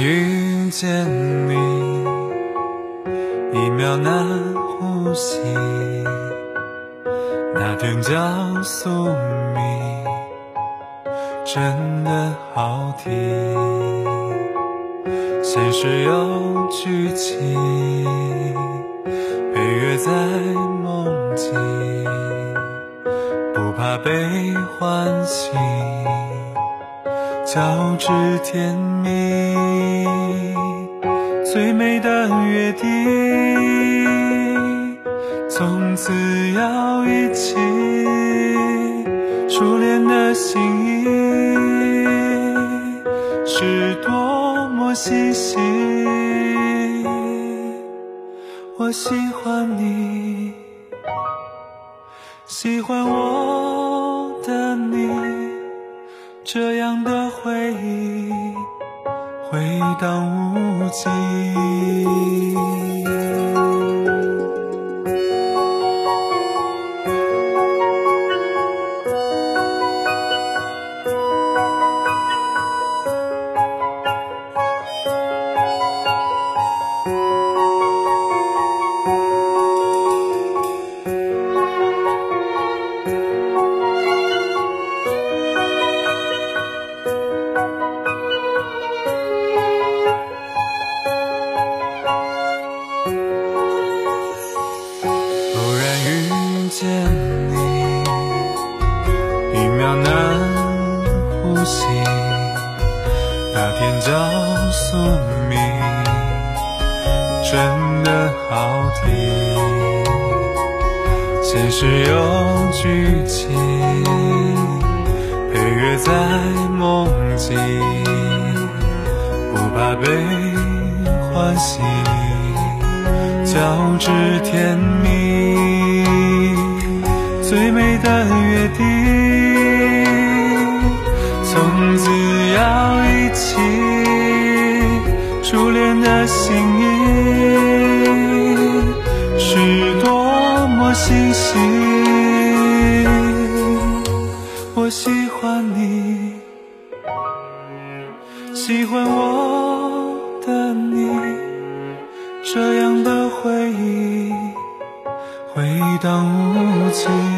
遇见你，一秒难呼吸。那天叫宿命，真的好听。现实有剧情，配乐在梦境，不怕被唤醒。交织甜蜜，最美的约定，从此要一起。初恋的心意是多么细心，我喜欢你，喜欢我的你。这样的回忆回荡无际。那天叫宿命，真的好听。现实有剧情，配乐在梦境，不怕被唤醒。交织甜蜜，最美的约定，起。初恋的心意是多么细细，我喜欢你，喜欢我的你。这样的回忆回荡无际。